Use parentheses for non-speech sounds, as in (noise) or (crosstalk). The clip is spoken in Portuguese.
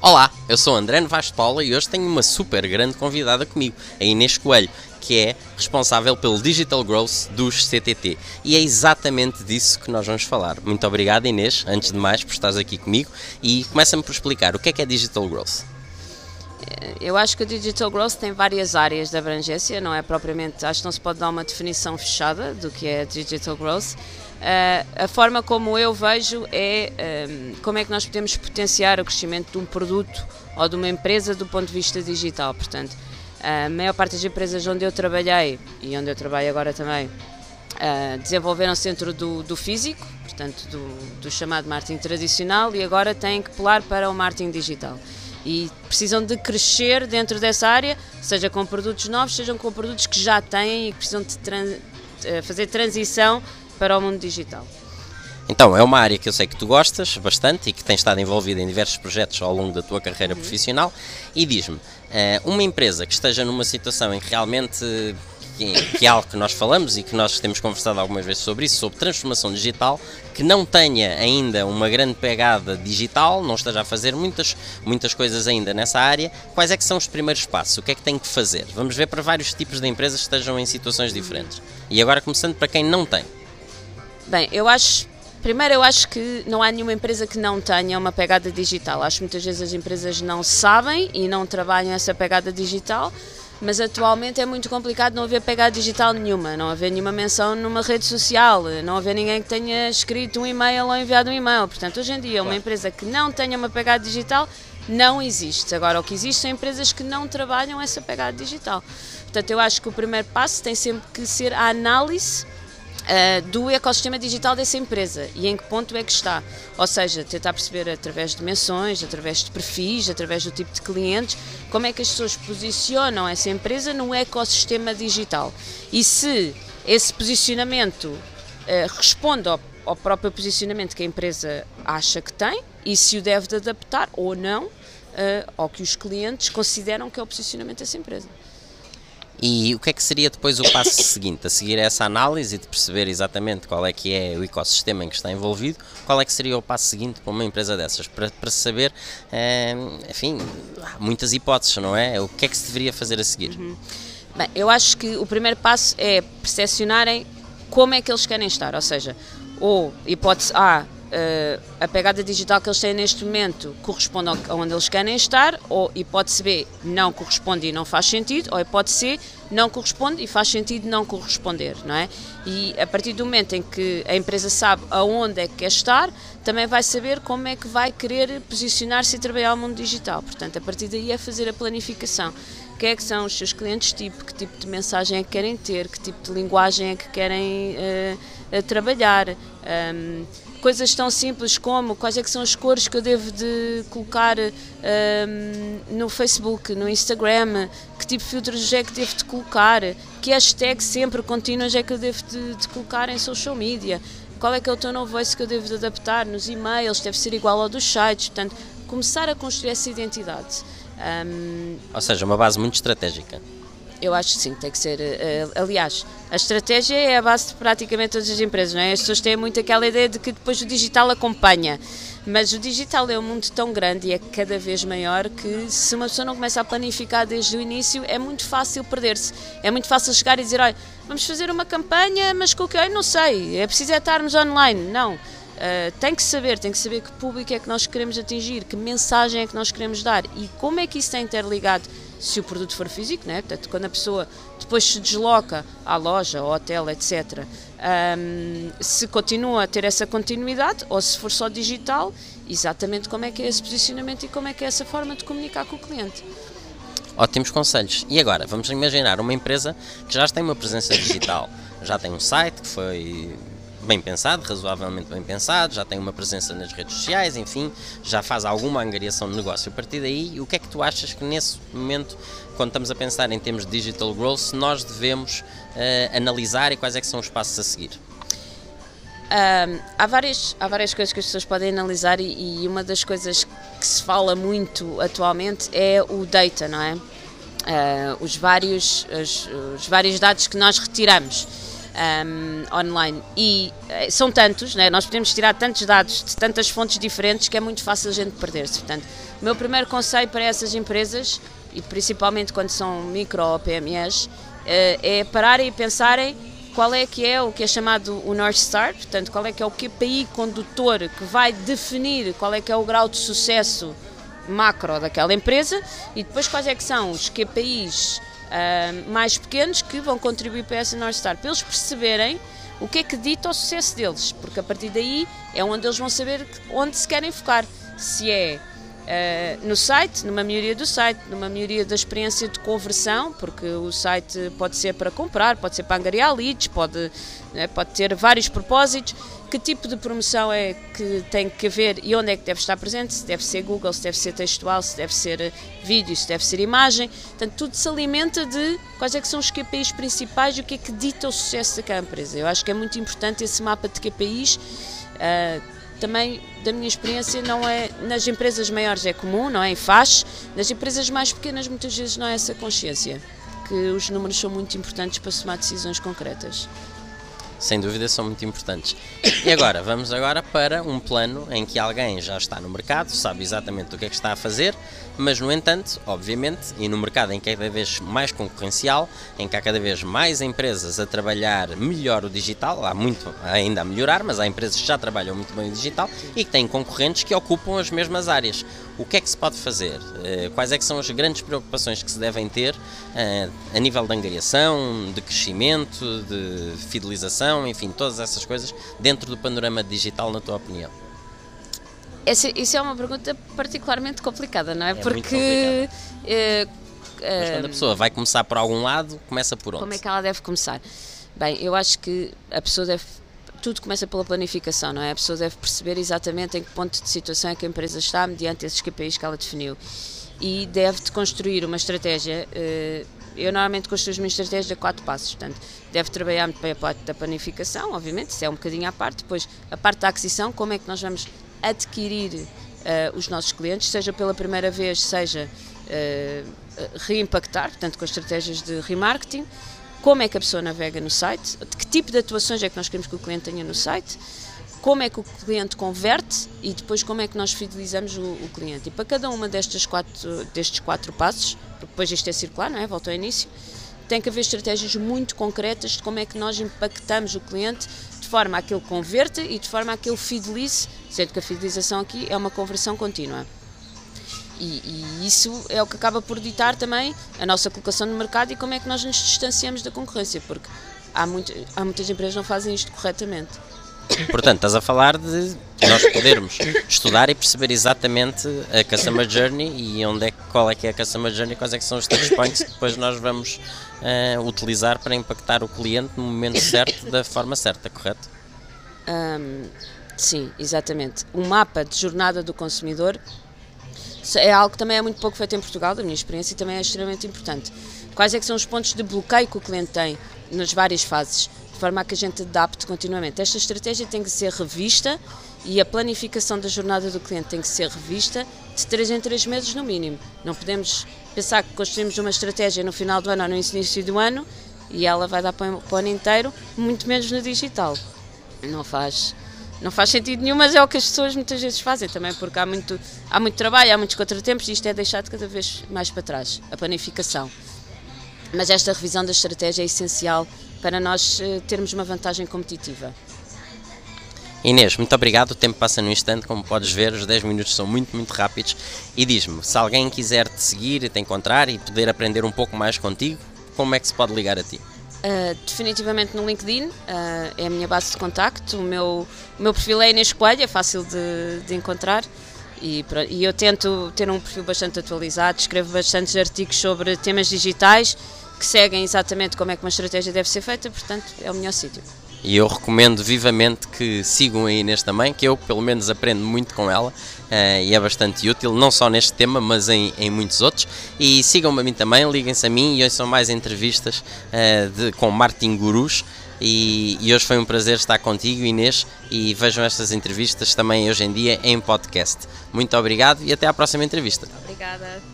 Olá, eu sou André Paula e hoje tenho uma super grande convidada comigo, a Inês Coelho, que é responsável pelo Digital Growth dos CTT. E é exatamente disso que nós vamos falar. Muito obrigado, Inês, antes de mais, por estares aqui comigo. E começa-me por explicar o que é que é Digital Growth. Eu acho que o Digital Growth tem várias áreas de abrangência, não é propriamente, acho que não se pode dar uma definição fechada do que é Digital Growth. Uh, a forma como eu vejo é um, como é que nós podemos potenciar o crescimento de um produto ou de uma empresa do ponto de vista digital. Portanto, a maior parte das empresas onde eu trabalhei e onde eu trabalho agora também uh, desenvolveram-se dentro do, do, físico, portanto, do, do chamado marketing tradicional, e agora têm que pular para o marketing digital e precisam de crescer dentro dessa área, seja com produtos novos, sejam com produtos que já têm e que precisam de trans, eh, fazer transição para o mundo digital. Então, é uma área que eu sei que tu gostas bastante e que tens estado envolvida em diversos projetos ao longo da tua carreira uhum. profissional. E diz-me, eh, uma empresa que esteja numa situação em que realmente que, é algo que nós falamos e que nós temos conversado algumas vezes sobre isso, sobre transformação digital, que não tenha ainda uma grande pegada digital, não esteja a fazer muitas, muitas coisas ainda nessa área, quais é que são os primeiros passos? O que é que tem que fazer? Vamos ver para vários tipos de empresas que estejam em situações diferentes. E agora começando para quem não tem. Bem, eu acho Primeiro, eu acho que não há nenhuma empresa que não tenha uma pegada digital. Acho que muitas vezes as empresas não sabem e não trabalham essa pegada digital mas atualmente é muito complicado não haver pegada digital nenhuma, não haver nenhuma menção numa rede social, não haver ninguém que tenha escrito um e-mail ou enviado um e-mail. Portanto, hoje em dia, uma empresa que não tenha uma pegada digital não existe. Agora, o que existe são empresas que não trabalham essa pegada digital. Portanto, eu acho que o primeiro passo tem sempre que ser a análise uh, do ecossistema digital dessa empresa e em que ponto é que está. Ou seja, tentar perceber através de menções, através de perfis, através do tipo de clientes, como é que as pessoas posicionam essa empresa no ecossistema digital. E se esse posicionamento uh, responde ao, ao próprio posicionamento que a empresa acha que tem e se o deve de adaptar ou não uh, ao que os clientes consideram que é o posicionamento dessa empresa. E o que é que seria depois o passo (coughs) seguinte? A seguir essa análise e de perceber exatamente qual é que é o ecossistema em que está envolvido, qual é que seria o passo seguinte para uma empresa dessas? Para, para saber, é, enfim, muitas hipóteses, não é? O que é que se deveria fazer a seguir? Uhum. Bem, eu acho que o primeiro passo é percepcionarem como é que eles querem estar, ou seja, ou hipótese A, uh, a pegada digital que eles têm neste momento corresponde ao, onde eles querem estar, ou hipótese B não corresponde e não faz sentido, ou hipótese C não corresponde e faz sentido não corresponder, não é? E a partir do momento em que a empresa sabe aonde é que quer estar, também vai saber como é que vai querer posicionar-se e trabalhar no mundo digital. Portanto, a partir daí é fazer a planificação. Quem é que são os seus clientes tipo, que tipo de mensagem é que querem ter, que tipo de linguagem é que querem uh, trabalhar. Um, coisas tão simples como quais é que são as cores que eu devo de colocar um, no Facebook, no Instagram, que tipo de filtros é que devo de colocar, que hashtags sempre contínuas é que eu devo de, de, colocar em social media, qual é que é o tone of voice que eu devo de adaptar nos e-mails, deve ser igual ao dos sites, portanto, começar a construir essa identidade. Um, Ou seja, uma base muito estratégica. Eu acho que sim, tem que ser. Uh, aliás, a estratégia é a base de praticamente todas as empresas, não é? As pessoas têm muito aquela ideia de que depois o digital acompanha. Mas o digital é um mundo tão grande e é cada vez maior que se uma pessoa não começa a planificar desde o início, é muito fácil perder-se. É muito fácil chegar e dizer: olha, vamos fazer uma campanha, mas com o que? Não sei, é preciso é estarmos online. Não. Uh, tem que saber, tem que saber que público é que nós queremos atingir, que mensagem é que nós queremos dar e como é que isso está interligado se o produto for físico, né? Portanto, quando a pessoa depois se desloca à loja, ao hotel, etc., um, se continua a ter essa continuidade ou se for só digital, exatamente como é que é esse posicionamento e como é que é essa forma de comunicar com o cliente. Ótimos conselhos. E agora, vamos imaginar uma empresa que já tem uma presença digital, já tem um site que foi bem pensado, razoavelmente bem pensado, já tem uma presença nas redes sociais, enfim, já faz alguma angariação de negócio. A partir daí, o que é que tu achas que nesse momento, quando estamos a pensar em termos de digital growth, nós devemos uh, analisar e quais é que são os passos a seguir? Um, há, várias, há várias coisas que as pessoas podem analisar e, e, uma das coisas que se fala muito atualmente é o data, não é? Uh, os, vários, os, os vários dados que nós retiramos. Um, online e uh, são tantos, né? nós podemos tirar tantos dados de tantas fontes diferentes que é muito fácil a gente perder-se. Portanto, o meu primeiro conselho para essas empresas, e principalmente quando são micro ou PMEs, uh, é pararem e pensarem qual é que é o que é chamado o North Star, portanto, qual é que é o KPI condutor que vai definir qual é que é o grau de sucesso macro daquela empresa e depois quais é que são os KPIs uh, mais pequenos que vão contribuir para essa North Star, para eles perceberem o que é que dita o sucesso deles, porque a partir daí é onde eles vão saber onde se querem focar. Se é uh, no site, numa maioria do site, numa maioria da experiência de conversão, porque o site pode ser para comprar, pode ser para angariar leads, pode, né, pode ter vários propósitos que tipo de promoção é que tem que haver e onde é que deve estar presente, se deve ser Google, se deve ser textual, se deve ser eh, vídeo, se deve ser imagem. Portanto, tudo se alimenta de quais é que são os KPIs principais e o que é que dita o sucesso daquela empresa. Eu acho que é muito importante esse mapa de KPIs. Uh, também, da minha experiência, não é nas empresas maiores é comum, não é? E faz. Nas empresas mais pequenas, muitas vezes não é essa consciência que os números são muito importantes para tomar decisões concretas sem dúvida são muito importantes. E agora, vamos agora para um plano em que alguém já está no mercado, sabe exatamente o que é que está a fazer, mas no entanto, obviamente, e no mercado em que é cada vez mais concorrencial, em que há cada vez mais empresas a trabalhar melhor o digital, há muito ainda a melhorar, mas há empresas que já trabalham muito bem o digital e que têm concorrentes que ocupam as mesmas áreas. O que é que se pode fazer? Eh, quais é que são as grandes preocupações que se devem ter eh, a nível de angariação, de crescimento, de fidelização, enfim, todas essas coisas dentro do panorama digital, na tua opinião? Essa, isso é uma pergunta particularmente complicada, não é? é Porque. Uh, Mas quando a pessoa vai começar por algum lado, começa por onde? Como é que ela deve começar? Bem, eu acho que a pessoa deve. Tudo começa pela planificação, não é? A pessoa deve perceber exatamente em que ponto de situação é que a empresa está mediante esses KPIs que ela definiu. E deve construir uma estratégia. Uh, eu normalmente construo as minhas estratégias a quatro passos, portanto, deve trabalhar muito bem a parte da planificação, obviamente, isso é um bocadinho à parte, depois a parte da aquisição, como é que nós vamos adquirir uh, os nossos clientes, seja pela primeira vez, seja uh, reimpactar, portanto, com estratégias de remarketing, como é que a pessoa navega no site, de que tipo de atuações é que nós queremos que o cliente tenha no site, como é que o cliente converte e depois como é que nós fidelizamos o, o cliente. E para cada uma destes quatro, destes quatro passos, depois isto é circular, não é? Volta ao início, tem que haver estratégias muito concretas de como é que nós impactamos o cliente de forma a que ele converta e de forma a que ele fidelize, sendo que a fidelização aqui é uma conversão contínua. E, e, isso é o que acaba por ditar também a nossa colocação no mercado e como é que nós nos distanciamos da concorrência, porque há, muito, há muitas empresas que não fazem isto corretamente. Portanto, estás a falar de nós podermos estudar e perceber exatamente a Customer Journey e onde é, qual é que é a Customer Journey, quais é que são os touchpoints que depois nós vamos uh, utilizar para impactar o cliente no momento certo, da forma certa, correto? Um, sim, exatamente. O mapa de jornada do consumidor é algo que também é muito pouco feito em Portugal, da minha experiência, e também é extremamente importante. Quais é que são os pontos de bloqueio que o cliente tem nas várias fases? de forma a que a gente adapte continuamente. Esta estratégia tem que ser revista e a planificação da jornada do cliente tem que ser revista de 3 em 3 meses no mínimo. Não podemos pensar que construímos uma estratégia no final do ano ou no início do ano e ela vai dar para o ano inteiro, muito menos no digital. Não faz, não faz sentido nenhum, mas é o que as pessoas muitas vezes fazem também, porque há muito, há muito trabalho, há muitos contratempos e isto é deixado cada vez mais para trás, a planificação. Mas esta revisão da estratégia é essencial para nós eh, termos uma vantagem competitiva. Inês, muito obrigado. O tempo passa no instante, como podes ver, os 10 minutos são muito, muito rápidos. E diz-me, se alguém quiser te seguir, te encontrar e poder aprender um pouco mais contigo, como é que se pode ligar a ti? Uh, definitivamente no LinkedIn, uh, é a minha base de contacto. O meu, o meu perfil é Inês Coelho, é fácil de, de encontrar. E, e, eu tento ter um perfil bastante atualizado, escrevo bastantes artigos sobre temas digitais que seguem exatamente como é que uma estratégia deve ser feita, portanto é o melhor sítio. E eu recomendo vivamente que sigam a Inês também, que eu pelo menos aprendo muito com ela uh, e é bastante útil, não só neste tema, mas em, em muitos outros. E sigam-me a mim também, liguem-se a mim e hoje são mais entrevistas uh, de, com Martin Gurus. E, e, hoje foi um prazer estar contigo, Inês, e vejam estas entrevistas também hoje em dia em podcast. Muito obrigado e até à próxima entrevista. Obrigada.